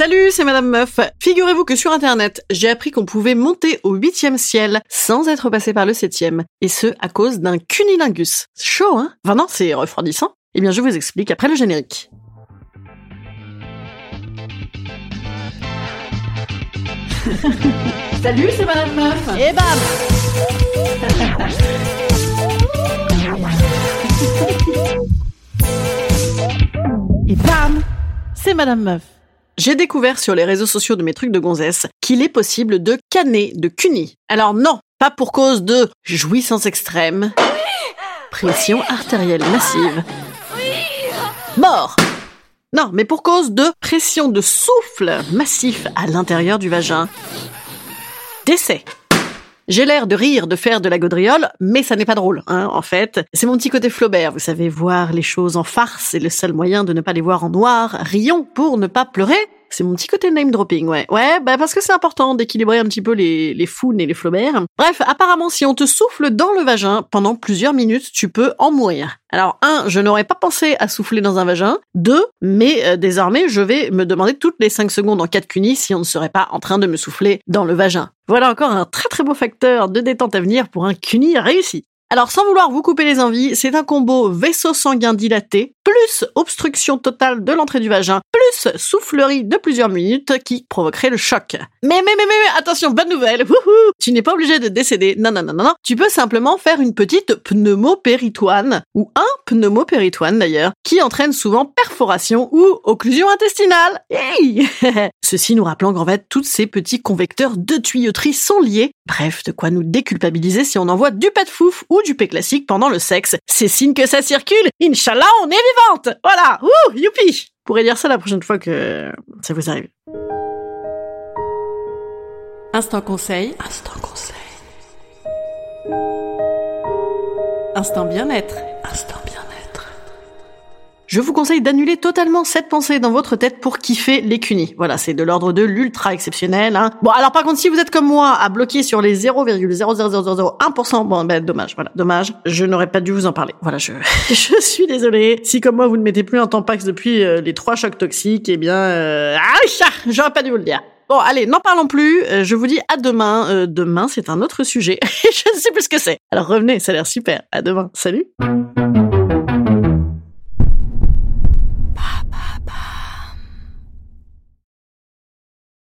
Salut, c'est Madame Meuf. Figurez-vous que sur Internet, j'ai appris qu'on pouvait monter au huitième ciel sans être passé par le septième. Et ce, à cause d'un cunilingus. C'est chaud, hein? Enfin non, c'est refroidissant. Eh bien, je vous explique après le générique. Salut, c'est Madame Meuf. Et bam Et bam C'est Madame Meuf. J'ai découvert sur les réseaux sociaux de mes trucs de gonzesse qu'il est possible de canner de cuni. Alors non, pas pour cause de jouissance extrême, pression artérielle massive, mort. Non, mais pour cause de pression de souffle massif à l'intérieur du vagin. Décès. J'ai l'air de rire, de faire de la gaudriole, mais ça n'est pas drôle, hein, en fait. C'est mon petit côté Flaubert, vous savez, voir les choses en farce, c'est le seul moyen de ne pas les voir en noir. Rions pour ne pas pleurer. C'est mon petit côté name dropping, ouais. Ouais, bah parce que c'est important d'équilibrer un petit peu les, les Founes et les Flaubert. Bref, apparemment, si on te souffle dans le vagin pendant plusieurs minutes, tu peux en mourir. Alors, un, je n'aurais pas pensé à souffler dans un vagin. Deux, mais euh, désormais, je vais me demander toutes les cinq secondes en cas de cunis si on ne serait pas en train de me souffler dans le vagin. Voilà encore un très très beau facteur de détente à venir pour un cuni réussi. Alors sans vouloir vous couper les envies, c'est un combo vaisseau sanguin dilaté, plus obstruction totale de l'entrée du vagin, plus soufflerie de plusieurs minutes qui provoquerait le choc. Mais mais mais mais, attention, bonne nouvelle, wouhou Tu n'es pas obligé de décéder, non non non non non, tu peux simplement faire une petite pneumopéritoine, ou un pneumopéritoine d'ailleurs, qui entraîne souvent perforation ou occlusion intestinale. Ceci nous rappelant qu'en fait, tous ces petits convecteurs de tuyauterie sont liés. Bref, de quoi nous déculpabiliser si on envoie du pet fouf ou du P classique pendant le sexe. C'est signe que ça circule. Inch'Allah, on est vivante. Voilà. Ouh, youpi. Vous pourrez dire ça la prochaine fois que ça vous arrive. Instant conseil. Instant conseil. Instant bien-être. Instant bien-être. Je vous conseille d'annuler totalement cette pensée dans votre tête pour kiffer les cunis. Voilà, c'est de l'ordre de l'ultra exceptionnel. Hein. Bon, alors par contre, si vous êtes comme moi à bloquer sur les 0,00001%, bon, ben dommage, voilà, dommage. Je n'aurais pas dû vous en parler. Voilà, je, je suis désolée. Si comme moi vous ne mettez plus un tampax depuis euh, les trois chocs toxiques, eh bien, euh, ah, j'aurais pas dû vous le dire. Bon, allez, n'en parlons plus. Euh, je vous dis à demain. Euh, demain, c'est un autre sujet. je ne sais plus ce que c'est. Alors revenez, ça a l'air super. À demain. Salut.